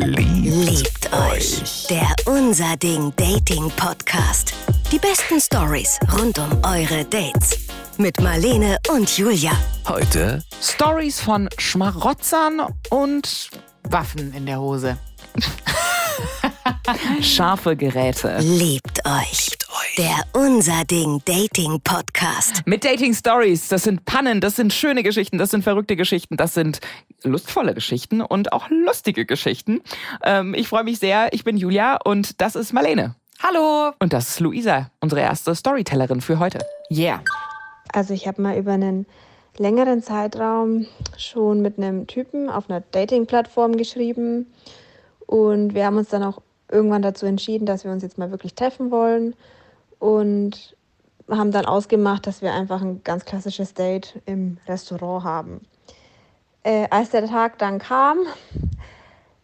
Liebt euch. Der Unser Ding Dating Podcast. Die besten Stories rund um eure Dates. Mit Marlene und Julia. Heute Stories von Schmarotzern und Waffen in der Hose. Scharfe Geräte. Liebt euch. Der Unser Ding Dating Podcast. Mit Dating Stories. Das sind Pannen, das sind schöne Geschichten, das sind verrückte Geschichten, das sind lustvolle Geschichten und auch lustige Geschichten. Ähm, ich freue mich sehr. Ich bin Julia und das ist Marlene. Hallo. Und das ist Luisa, unsere erste Storytellerin für heute. Yeah. Also ich habe mal über einen längeren Zeitraum schon mit einem Typen auf einer Dating-Plattform geschrieben und wir haben uns dann auch irgendwann dazu entschieden, dass wir uns jetzt mal wirklich treffen wollen und haben dann ausgemacht, dass wir einfach ein ganz klassisches Date im Restaurant haben. Äh, als der Tag dann kam,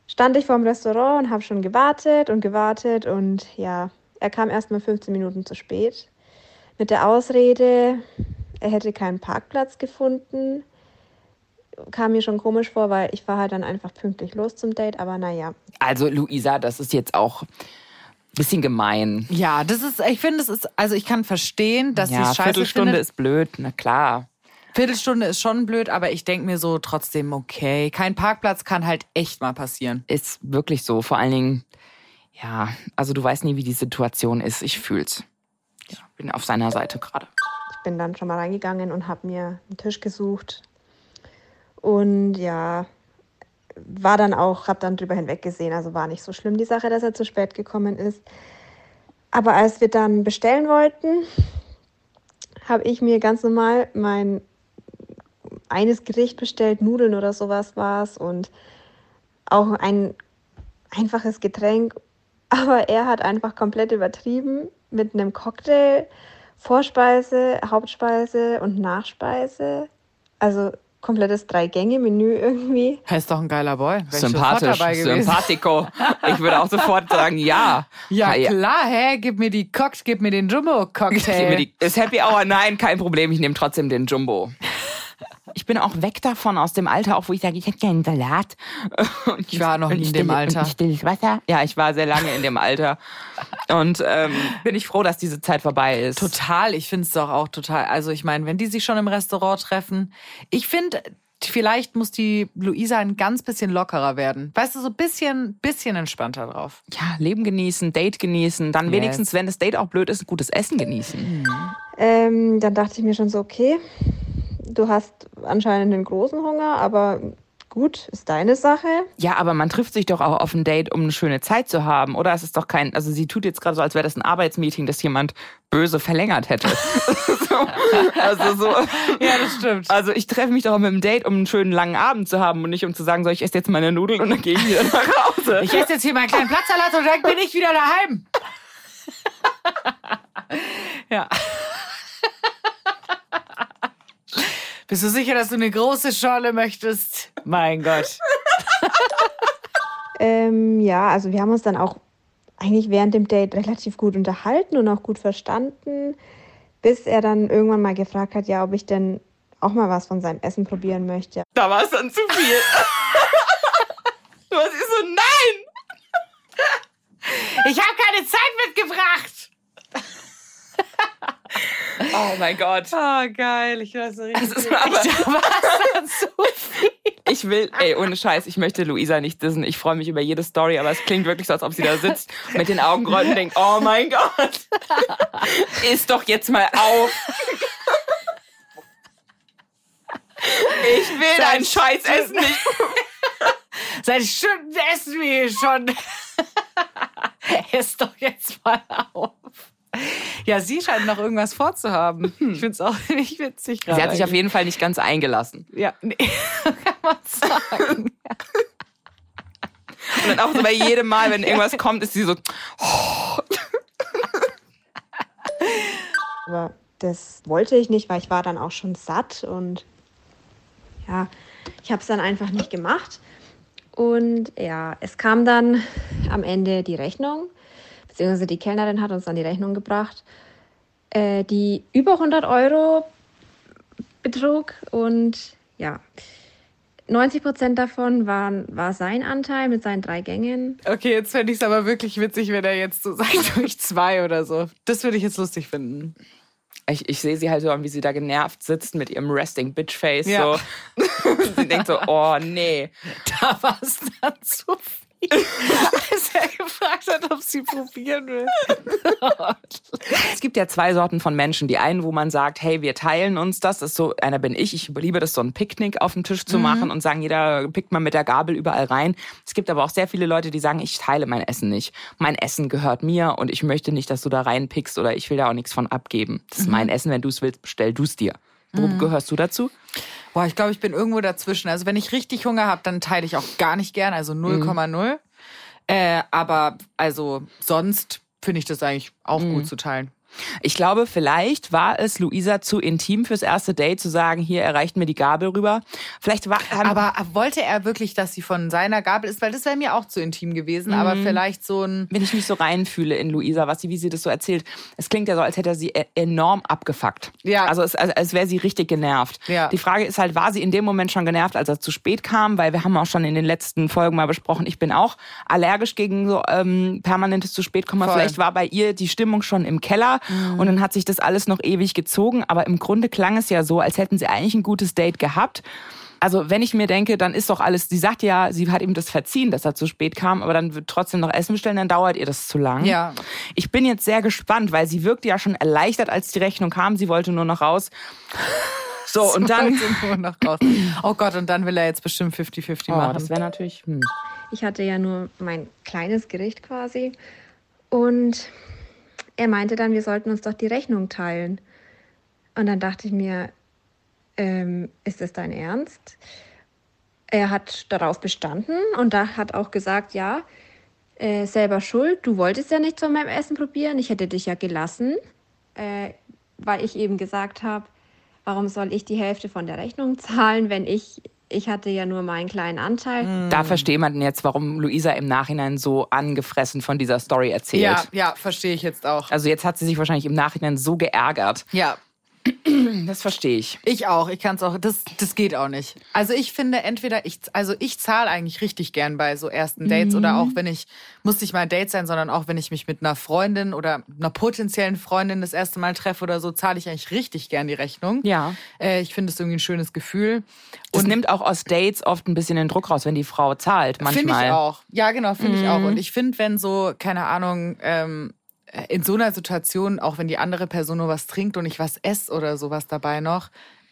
stand ich vor dem Restaurant und habe schon gewartet und gewartet und ja, er kam erst mal 15 Minuten zu spät mit der Ausrede, er hätte keinen Parkplatz gefunden. Kam mir schon komisch vor, weil ich war halt dann einfach pünktlich los zum Date, aber naja. Also Luisa, das ist jetzt auch bisschen gemein. Ja, das ist, ich finde, es ist, also ich kann verstehen, dass sie ja, es scheiße Viertelstunde findet. ist blöd, na klar. Viertelstunde ist schon blöd, aber ich denke mir so trotzdem, okay, kein Parkplatz kann halt echt mal passieren. Ist wirklich so. Vor allen Dingen, ja, also du weißt nie, wie die Situation ist. Ich fühl's. Ich bin auf seiner Seite gerade. Ich bin dann schon mal reingegangen und habe mir einen Tisch gesucht. Und ja, war dann auch, habe dann drüber hinweggesehen. Also war nicht so schlimm die Sache, dass er zu spät gekommen ist. Aber als wir dann bestellen wollten, habe ich mir ganz normal mein eines Gericht bestellt, Nudeln oder sowas war es und auch ein einfaches Getränk. Aber er hat einfach komplett übertrieben mit einem Cocktail, Vorspeise, Hauptspeise und Nachspeise. Also komplettes Drei-Gänge-Menü irgendwie. Er ist doch ein geiler Boy. Sympathisch, sympathico. Ich würde auch sofort sagen, ja. Ja, Ja, klar, hä? Gib mir die Cock, gib mir den Jumbo-Cocktail. Gib mir die- Ist Happy Hour? Nein, kein Problem. Ich nehme trotzdem den Jumbo. Ich bin auch weg davon aus dem Alter, auch wo ich sage, ich hätte gerne einen Salat. Und Ich war noch nie in still- dem Alter. und Stilles Wasser. Ja, ich war sehr lange in dem Alter. Und ähm, bin ich froh, dass diese Zeit vorbei ist. Total, ich finde es doch auch total. Also ich meine, wenn die sich schon im Restaurant treffen, ich finde, vielleicht muss die Luisa ein ganz bisschen lockerer werden. Weißt du, so ein bisschen, bisschen entspannter drauf. Ja, Leben genießen, Date genießen, dann Yes. wenigstens, wenn das Date auch blöd ist, ein gutes Essen genießen. Ähm, dann dachte ich mir schon so, okay, du hast anscheinend einen großen Hunger, aber gut, ist deine Sache. Ja, aber man trifft sich doch auch auf ein Date, um eine schöne Zeit zu haben. Oder es ist doch kein, also sie tut jetzt gerade so, als wäre das ein Arbeitsmeeting, das jemand böse verlängert hätte. so, also so. Ja, das stimmt. Also ich treffe mich doch mit dem Date, um einen schönen langen Abend zu haben und nicht um zu sagen, so ich esse jetzt meine Nudeln und dann gehe ich wieder nach Hause. Ich esse jetzt hier meinen kleinen Platzsalat und dann bin ich wieder daheim. ja. Bist du sicher, dass du eine große Schorle möchtest? Mein Gott. Ähm, ja, also wir haben uns dann auch eigentlich während dem Date relativ gut unterhalten und auch gut verstanden, bis er dann irgendwann mal gefragt hat, ja, ob ich denn auch mal was von seinem Essen probieren möchte. Da war es dann zu viel. du hast so, nein! Ich habe keine Zeit mitgebracht. Oh mein Gott. Oh, geil. Ich weiß so richtig. Das ist aber, so viel. ich will, ey, ohne Scheiß, ich möchte Luisa nicht dissen. Ich freue mich über jede Story, aber es klingt wirklich so, als ob sie da sitzt mit den Augen rollt und denkt, oh mein Gott, ist doch jetzt mal auf. Ich will dein Scheiß Essen nicht. Seit Stunden essen wir hier schon. Ess doch jetzt mal auf. Ja, sie scheint noch irgendwas vorzuhaben. Ich finde es auch nicht witzig gerade. Sie hat sich auf jeden Fall nicht ganz eingelassen. Ja, nee. kann man sagen. Und dann auch so bei jedem Mal, wenn irgendwas kommt, ist sie so, Aber das wollte ich nicht, weil ich war dann auch schon satt und ja, ich habe es dann einfach nicht gemacht. Und ja, es kam dann am Ende die Rechnung, beziehungsweise die Kellnerin hat uns dann die Rechnung gebracht, äh, die über 100 Euro betrug. Und ja, 90 Prozent davon waren, war sein Anteil mit seinen drei Gängen. Okay, jetzt fände ich es aber wirklich witzig, wenn er jetzt so sagt, durch zwei oder so. Das würde ich jetzt lustig finden. Ich, ich sehe sie halt so an, wie sie da genervt sitzt mit ihrem Resting Bitch Face. Ja. So. sie denkt so, oh nee. Da war es dann zu viel. Als er gefragt hat, ob sie probieren will. Es gibt ja zwei Sorten von Menschen. Die einen, wo man sagt, hey, wir teilen uns das. das ist so, einer bin ich. Ich liebe das, so ein Picknick auf dem Tisch zu machen und sagen, jeder pickt mal mit der Gabel überall rein. Es gibt aber auch sehr viele Leute, die sagen, ich teile mein Essen nicht. Mein Essen gehört mir und ich möchte nicht, dass du da reinpickst oder ich will da auch nichts von abgeben. Das ist mein Essen. Wenn du es willst, bestell du es dir. Wo gehörst du dazu? Boah, ich glaube, ich bin irgendwo dazwischen. Also wenn ich richtig Hunger habe, dann teile ich auch gar nicht gern, also 0,0. Äh, aber also sonst finde ich das eigentlich auch gut zu teilen. Ich glaube, vielleicht war es Luisa zu intim fürs erste Date zu sagen, hier erreicht mir die Gabel rüber. Vielleicht war haben- Aber wollte er wirklich, dass sie von seiner Gabel ist? Weil das wäre mir auch zu intim gewesen. Aber vielleicht so ein... wenn ich mich so reinfühle in Luisa, was sie, wie sie das so erzählt. Es klingt ja so, als hätte er sie e- enorm abgefuckt. Ja. Also es, als, als wäre sie richtig genervt. Ja. Die Frage ist halt, war sie in dem Moment schon genervt, als er zu spät kam? Weil wir haben auch schon in den letzten Folgen mal besprochen, ich bin auch allergisch gegen so ähm, permanentes zu spät kommen. Vielleicht war bei ihr die Stimmung schon im Keller und dann hat sich das alles noch ewig gezogen. Aber im Grunde klang es ja so, als hätten sie eigentlich ein gutes Date gehabt. Also wenn ich mir denke, dann ist doch alles, sie sagt ja, sie hat ihm das verziehen, dass er zu spät kam, aber dann wird trotzdem noch Essen bestellen, dann dauert ihr das zu lang. Ja. Ich bin jetzt sehr gespannt, weil sie wirkte ja schon erleichtert, als die Rechnung kam. Sie wollte nur noch raus. So, und dann. Wollte nur noch raus. Oh Gott, und dann will er jetzt bestimmt 50-50 Oh, machen. das wäre natürlich. Hm. Ich hatte ja nur mein kleines Gericht quasi. Und er meinte dann, wir sollten uns doch die Rechnung teilen. Und dann dachte ich mir, ähm, ist das dein Ernst? Er hat darauf bestanden und da hat auch gesagt, ja, äh, selber schuld, du wolltest ja nichts von meinem Essen probieren, ich hätte dich ja gelassen, äh, weil ich eben gesagt habe, warum soll ich die Hälfte von der Rechnung zahlen, wenn ich, ich hatte ja nur meinen kleinen Anteil. Da versteht man jetzt, warum Luisa im Nachhinein so angefressen von dieser Story erzählt. ja, ja, verstehe ich jetzt auch. Also jetzt hat sie sich wahrscheinlich im Nachhinein so geärgert. Ja, Das verstehe ich. Ich auch. Ich kann es auch. Das, das geht auch nicht. Also ich finde entweder ich, also ich zahle eigentlich richtig gern bei so ersten Dates oder auch wenn ich muss nicht mal ein Date sein, sondern auch wenn ich mich mit einer Freundin oder einer potenziellen Freundin das erste Mal treffe oder so, zahle ich eigentlich richtig gern die Rechnung. Ja. Äh, ich finde es irgendwie ein schönes Gefühl. Das nimmt auch aus Dates oft ein bisschen den Druck raus, wenn die Frau zahlt. Manchmal. Finde ich auch. Ja, genau, finde ich auch. Und ich finde, wenn so, keine Ahnung, ähm, in so einer Situation, auch wenn die andere Person nur was trinkt und ich was esse oder sowas dabei noch,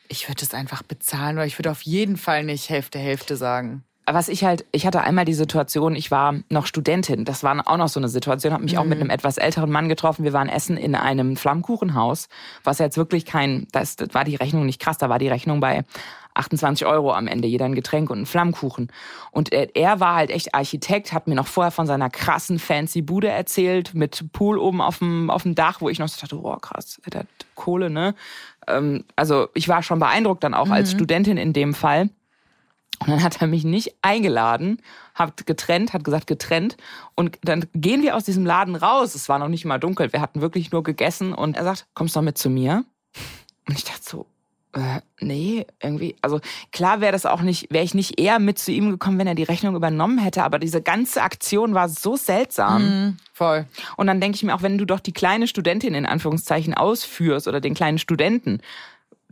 ich würde es einfach bezahlen oder ich würde auf jeden Fall nicht Hälfte, Hälfte sagen. was ich halt, ich hatte einmal die Situation, ich war noch Studentin. Das war auch noch so eine Situation, habe mich auch mit einem etwas älteren Mann getroffen. Wir waren essen in einem Flammkuchenhaus, was jetzt wirklich kein, das, das war die Rechnung nicht krass, da war die Rechnung bei 28 Euro am Ende, jeder ein Getränk und ein Flammkuchen. Und er, er war halt echt Architekt, hat mir noch vorher von seiner krassen fancy Bude erzählt, mit Pool oben auf dem, auf dem Dach, wo ich noch so dachte, oh krass, der hat Kohle, ne? Ähm, also ich war schon beeindruckt dann auch als Studentin in dem Fall. Und dann hat er mich nicht eingeladen, hat getrennt, hat gesagt getrennt. Und dann gehen wir aus diesem Laden raus. Es war noch nicht mal dunkel. Wir hatten wirklich nur gegessen. Und er sagt, kommst du noch mit zu mir? Und ich dachte äh, nee, irgendwie. Also klar wäre das auch nicht, wäre ich nicht eher mit zu ihm gekommen, wenn er die Rechnung übernommen hätte. Aber diese ganze Aktion war so seltsam. Voll. Und dann denke ich mir auch, wenn du doch die kleine Studentin in Anführungszeichen ausführst oder den kleinen Studenten,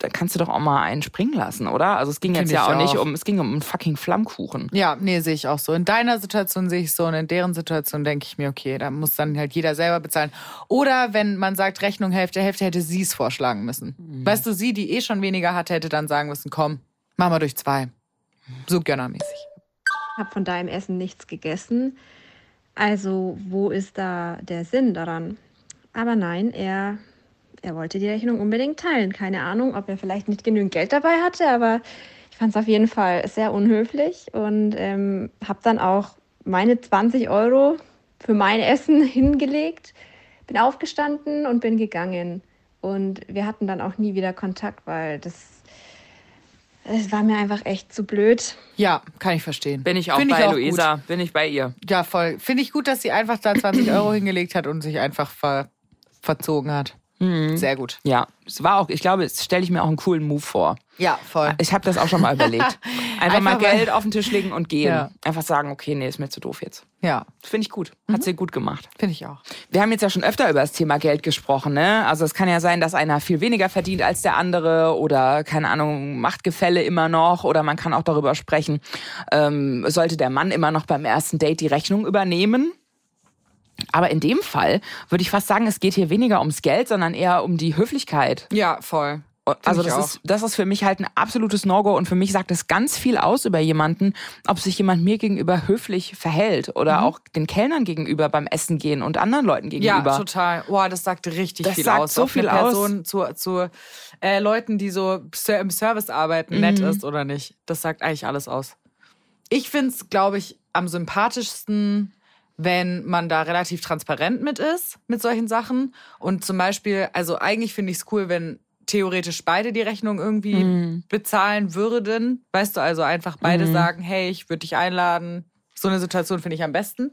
dann kannst du doch auch mal einen springen lassen, oder? Also es ging jetzt ja ich auch nicht auch. um, es ging um einen fucking Flammkuchen. Ja, nee, sehe ich auch so. In deiner Situation sehe ich so und in deren Situation denke ich mir, okay, da muss dann halt jeder selber bezahlen. Oder wenn man sagt, Rechnung Hälfte, Hälfte, hätte sie es vorschlagen müssen. Weißt du, sie, die eh schon weniger hatte, hätte dann sagen müssen, komm, mach mal durch zwei. So gönnermäßig. habe von deinem Essen nichts gegessen. Also wo ist da der Sinn daran? Aber nein, er, er wollte die Rechnung unbedingt teilen. Keine Ahnung, ob er vielleicht nicht genügend Geld dabei hatte, aber ich fand es auf jeden Fall sehr unhöflich und ähm, habe dann auch meine 20 Euro für mein Essen hingelegt, bin aufgestanden und bin gegangen. Und wir hatten dann auch nie wieder Kontakt, weil das, es war mir einfach echt zu blöd. Ja, kann ich verstehen. Bin ich auch Find bei auch Luisa, bin ich bei ihr. Gut. Ja, voll. Finde ich gut, dass sie einfach da 20 Euro hingelegt hat und sich einfach ver verzogen hat. Sehr gut. Ja, es war auch, ich glaube, es stelle ich mir auch einen coolen Move vor. Ja, voll. Ich habe das auch schon mal überlegt. Einfach, mal Einfach weil- Geld auf den Tisch legen und gehen. Ja. Einfach sagen, okay, nee, ist mir zu doof jetzt. Ja, Finde ich gut. Mhm. Hat sie gut gemacht. finde ich auch. Wir haben jetzt ja schon öfter über das Thema Geld gesprochen, ne? Also es kann ja sein, dass einer viel weniger verdient als der andere oder keine Ahnung, Machtgefälle immer noch oder man kann auch darüber sprechen, ähm, sollte der Mann immer noch beim ersten Date die Rechnung übernehmen? Aber in dem Fall würde ich fast sagen, es geht hier weniger ums Geld, sondern eher um die Höflichkeit. Ja, voll. Also ich das auch. ist, das ist für mich halt ein absolutes No-Go und für mich sagt es ganz viel aus über jemanden, ob sich jemand mir gegenüber höflich verhält oder auch den Kellnern gegenüber beim Essen gehen und anderen Leuten Mhm. Ja, gegenüber. total. Boah, das sagt richtig Das viel sagt aus. so viel aus. Person zu, zu äh, Leuten, die so im Service arbeiten, nett ist oder nicht. Das sagt eigentlich alles aus. Ich finde es, glaube ich, am sympathischsten, wenn man da relativ transparent mit ist, mit solchen Sachen. Und zum Beispiel, also eigentlich finde ich es cool, wenn theoretisch beide die Rechnung irgendwie bezahlen würden. Weißt du, also einfach beide sagen, hey, ich würde dich einladen. So eine Situation finde ich am besten.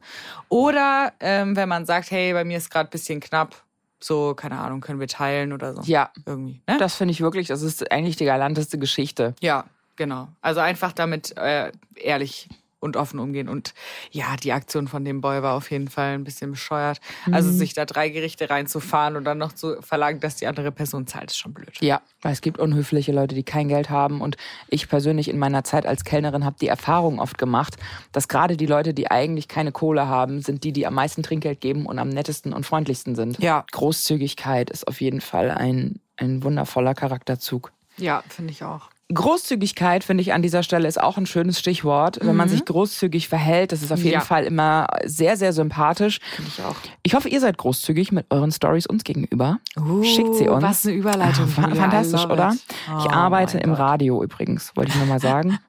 Oder ähm, wenn man sagt, hey, bei mir ist gerade ein bisschen knapp, so, keine Ahnung, können wir teilen oder so. Ja, Irgendwie. Ne? das finde ich wirklich, das ist eigentlich die galanteste Geschichte. Ja, genau. Also einfach damit äh, ehrlich und offen umgehen. Und ja, die Aktion von dem Boy war auf jeden Fall ein bisschen bescheuert. Also sich da drei Gerichte reinzufahren und dann noch zu verlangen, dass die andere Person zahlt, ist schon blöd. Ja, weil es gibt unhöfliche Leute, die kein Geld haben. Und ich persönlich in meiner Zeit als Kellnerin habe die Erfahrung oft gemacht, dass gerade die Leute, die eigentlich keine Kohle haben, sind die, die am meisten Trinkgeld geben und am nettesten und freundlichsten sind. Ja. Großzügigkeit ist auf jeden Fall ein, ein wundervoller Charakterzug. Ja, finde ich auch. Großzügigkeit, finde ich, an dieser Stelle ist auch ein schönes Stichwort. Wenn man sich großzügig verhält, das ist auf jeden Ja. Fall immer sehr, sehr sympathisch. Finde ich auch. Ich hoffe, ihr seid großzügig mit euren Stories uns gegenüber. Schickt sie uns. Uh, Was eine Überleitung. I fantastisch, oder? it. Ich Oh arbeite im Gott. Radio übrigens, wollte ich nur mal sagen.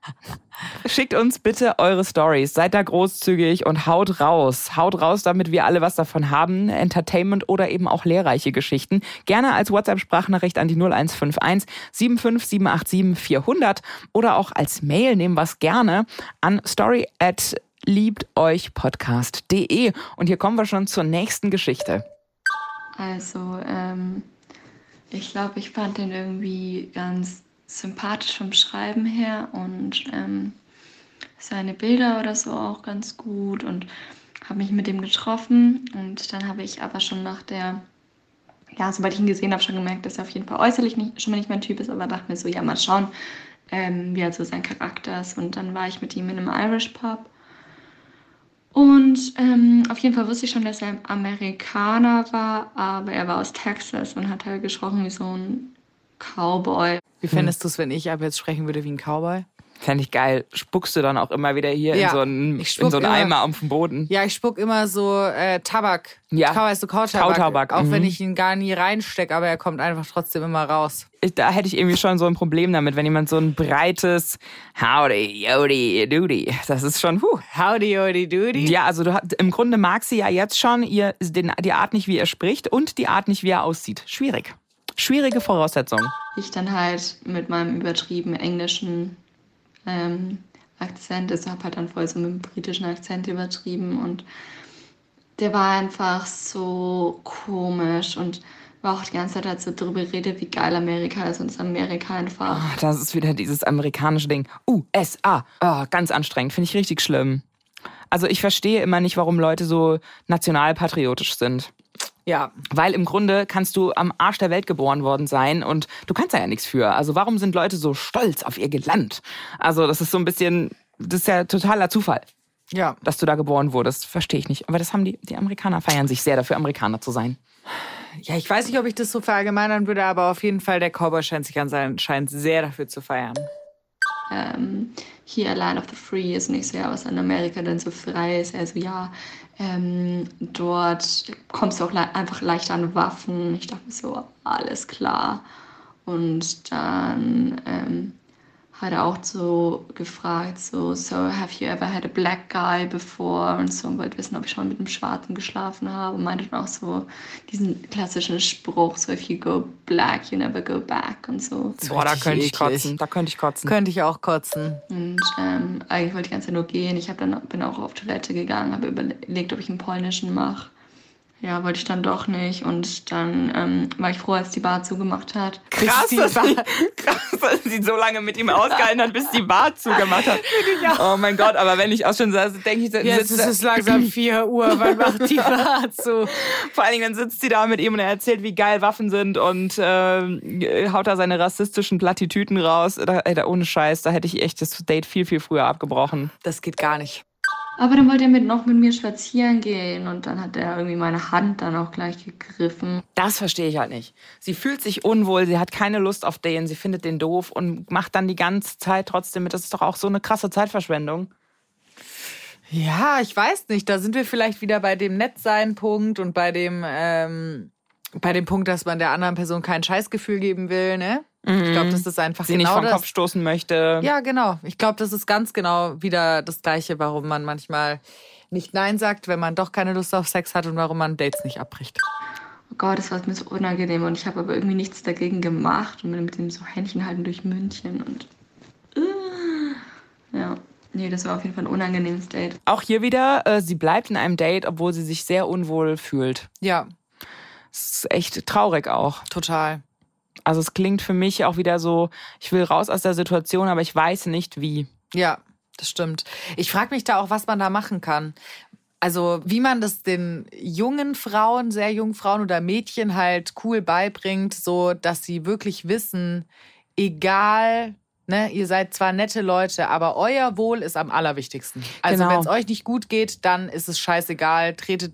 Schickt uns bitte eure Stories. Seid da großzügig und haut raus. Haut raus, damit wir alle was davon haben. Entertainment oder eben auch lehrreiche Geschichten. Gerne als WhatsApp-Sprachnachricht an die 0151 75787 400 oder auch als Mail nehmen wir es gerne an story at liebteuchpodcast.de. Und hier kommen wir schon zur nächsten Geschichte. Also, ähm, ich glaube, ich fand den irgendwie ganz sympathisch vom Schreiben her und ähm, seine Bilder oder so auch ganz gut und habe mich mit dem getroffen und dann habe ich aber schon nach der, ja, sobald ich ihn gesehen habe, schon gemerkt, dass er auf jeden Fall äußerlich nicht, schon mal nicht mein Typ ist, aber dachte mir so, ja, mal schauen, ähm, wie halt so sein Charakter ist. Und dann war ich mit ihm in einem Irish Pub und ähm, auf jeden Fall wusste ich schon, dass er Amerikaner war, aber er war aus Texas und hat halt gesprochen wie so ein Cowboy. Wie fändest du es, wenn ich ab jetzt sprechen würde wie ein Cowboy? Fände ich geil. Spuckst du dann auch immer wieder hier Ja, in so einen, in so einen immer. Eimer auf dem Boden? Ja, ich spuck immer so äh, Tabak. Ja. Kau, weißt du, Kautabak. Kautabak, Auch wenn mhm. ich ihn gar nie reinstecke, aber er kommt einfach trotzdem immer raus. Ich- Da hätte ich irgendwie schon so ein Problem damit, wenn jemand so ein breites Howdy, Yodi, Doody. Das ist schon, huh. Howdy, howdy, doody. Ja, also du, hast- im Grunde mag sie ja jetzt schon ihr, den, die Art nicht, wie er spricht und die Art nicht, wie er aussieht. Schwierig. Schwierige Voraussetzung. Ich dann halt mit meinem übertrieben englischen ähm, Akzent, also habe halt dann voll so mit dem britischen Akzent übertrieben und der war einfach so komisch und war auch die ganze Zeit halt so drüber redet, wie geil Amerika ist und ist Amerika einfach. Ah, Das ist wieder dieses amerikanische Ding. USA. Oh, ganz anstrengend. Finde ich richtig schlimm. Also ich verstehe immer nicht, warum Leute so nationalpatriotisch sind. Ja. Weil im Grunde kannst du am Arsch der Welt geboren worden sein und du kannst da ja nichts für. Also warum sind Leute so stolz auf ihr Land? Also das ist so ein bisschen, das ist ja totaler Zufall, Ja. dass du da geboren wurdest. Verstehe ich nicht. Aber das haben die, die Amerikaner feiern sich sehr dafür, Amerikaner zu sein. Ja, ich weiß nicht, ob ich das so verallgemeinern würde, aber auf jeden Fall, der Cowboy scheint sich anscheinend sehr dafür zu feiern. ähm, hier Land of the Free ist nicht so, ja, was in Amerika denn so frei ist. Also ja, ähm, dort kommst du auch le einfach leichter an Waffen. Ich dachte mir so, alles klar. Und dann ähm, hat er auch so gefragt, so, so, have you ever had a black guy before? Und so, und wollte wissen, ob ich schon mit einem Schwarzen geschlafen habe. Und meinte dann auch so diesen klassischen Spruch, so, if you go black, you never go back und so. Boah, da könnte ich kotzen. Da könnte ich kotzen. Könnte ich auch kotzen. Und ähm, eigentlich wollte ich die ganze Zeit nur gehen. Ich hab dann, bin auch auf Toilette gegangen, habe überlegt, ob ich einen polnischen mache. Ja, wollte ich dann doch nicht. Und dann ähm, war ich froh, als die Bar zugemacht hat. Krass, dass sie, krass, dass sie so lange mit ihm ausgehalten hat, bis die Bar zugemacht hat. Oh mein Gott, aber wenn ich auch schon saß, denke ich, jetzt ist es langsam 4 Uhr, wann macht die Bar zu? Vor allen Dingen, dann sitzt sie da mit ihm und er erzählt, wie geil Waffen sind und äh, haut da seine rassistischen Plattitüten raus. Da, ey, da, ohne Scheiß, da hätte ich echt das Date viel, viel früher abgebrochen. Das geht gar nicht. Aber dann wollte er mit, noch mit mir spazieren gehen und dann hat er irgendwie meine Hand dann auch gleich gegriffen. Das verstehe ich halt nicht. Sie fühlt sich unwohl, sie hat keine Lust auf den, sie findet den doof und macht dann die ganze Zeit trotzdem mit. Das ist doch auch so eine krasse Zeitverschwendung. Ja, ich weiß nicht. Da sind wir vielleicht wieder bei dem Nettsein-Punkt und bei dem, ähm, bei dem Punkt, dass man der anderen Person kein Scheißgefühl geben will, ne? Ich glaube, das ist einfach sie genau nicht vom das. Kopf stoßen möchte. Ja, genau. Ich glaube, das ist ganz genau wieder das Gleiche, warum man manchmal nicht Nein sagt, wenn man doch keine Lust auf Sex hat und warum man Dates nicht abbricht. Oh Gott, das war mir so unangenehm und ich habe aber irgendwie nichts dagegen gemacht und mit dem so Händchen halten durch München und äh, ja. Nee, das war auf jeden Fall ein unangenehmes Date. Auch hier wieder, äh, sie bleibt in einem Date, obwohl sie sich sehr unwohl fühlt. Ja, Das ist echt traurig auch. total. Also es klingt für mich auch wieder so, ich will raus aus der Situation, aber ich weiß nicht wie. Ja, das stimmt. Ich frage mich da auch, was man da machen kann. Also wie man das den jungen Frauen, sehr jungen Frauen oder Mädchen halt cool beibringt, so dass sie wirklich wissen, egal, ne, ihr seid zwar nette Leute, aber euer Wohl ist am allerwichtigsten. Also Genau. wenn es euch nicht gut geht, dann ist es scheißegal. Tretet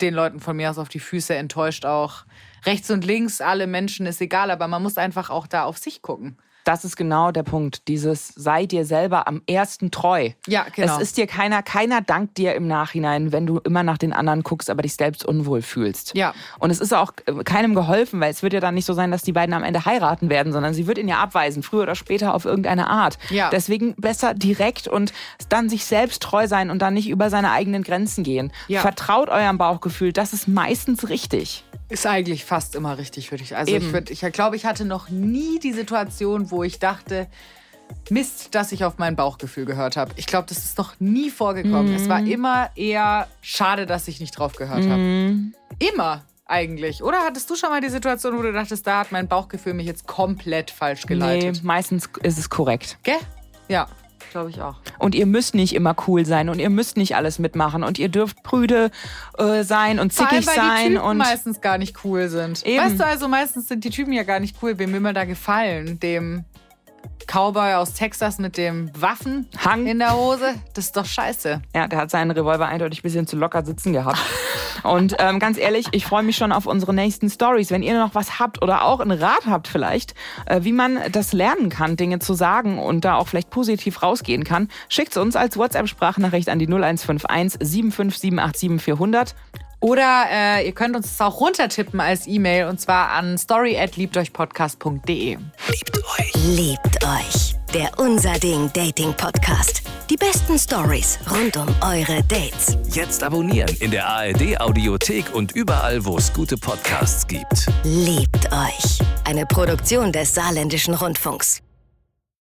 den Leuten von mir aus auf die Füße, enttäuscht auch. Rechts und links, alle Menschen ist egal, aber man muss einfach auch da auf sich gucken. Das ist genau der Punkt. Dieses sei dir selber am ersten treu. Ja, genau. Es ist dir keiner, keiner dankt dir im Nachhinein, wenn du immer nach den anderen guckst, aber dich selbst unwohl fühlst. Ja. Und es ist auch äh, keinem geholfen, weil es wird ja dann nicht so sein, dass die beiden am Ende heiraten werden, sondern sie wird ihn ja abweisen, früher oder später auf irgendeine Art. Ja. Deswegen besser direkt und dann sich selbst treu sein und dann nicht über seine eigenen Grenzen gehen. Ja. Vertraut eurem Bauchgefühl, das ist meistens richtig. Ist eigentlich fast immer richtig, würde ich. Also Eben. ich, würd, ich glaube, ich hatte noch nie die Situation, wo ich dachte, Mist, dass ich auf mein Bauchgefühl gehört habe. Ich glaube, das ist noch nie vorgekommen. Es war immer eher schade, dass ich nicht drauf gehört habe. Immer eigentlich. Oder hattest du schon mal die Situation, wo du dachtest, da hat mein Bauchgefühl mich jetzt komplett falsch geleitet? Nee, meistens ist es korrekt. Gell? Ja, glaube ich auch. Und ihr müsst nicht immer cool sein und ihr müsst nicht alles mitmachen und ihr dürft prüde äh, sein und Vor allem, zickig weil die sein Typen und meistens gar nicht cool sind. Eben. Weißt du, also meistens sind die Typen ja gar nicht cool. Wem will man da gefallen? Dem Cowboy aus Texas mit dem Waffen Hang. in der Hose? Das ist doch scheiße. Ja, der hat seinen Revolver eindeutig ein bisschen zu locker sitzen gehabt. Und ähm, ganz ehrlich, ich freue mich schon auf unsere nächsten Stories. Wenn ihr noch was habt oder auch einen Rat habt vielleicht, äh, wie man das lernen kann, Dinge zu sagen und da auch vielleicht positiv rausgehen kann, schickt's uns als WhatsApp-Sprachnachricht an die 0151 75787 400. Oder äh, ihr könnt uns das auch runtertippen als E-Mail und zwar an story@liebteuchpodcast.de. Liebt euch. Der Unser Ding Dating Podcast. Die besten Stories rund um eure Dates. Jetzt abonnieren in der ARD Audiothek und überall, wo es gute Podcasts gibt. Liebt euch. Eine Produktion des Saarländischen Rundfunks.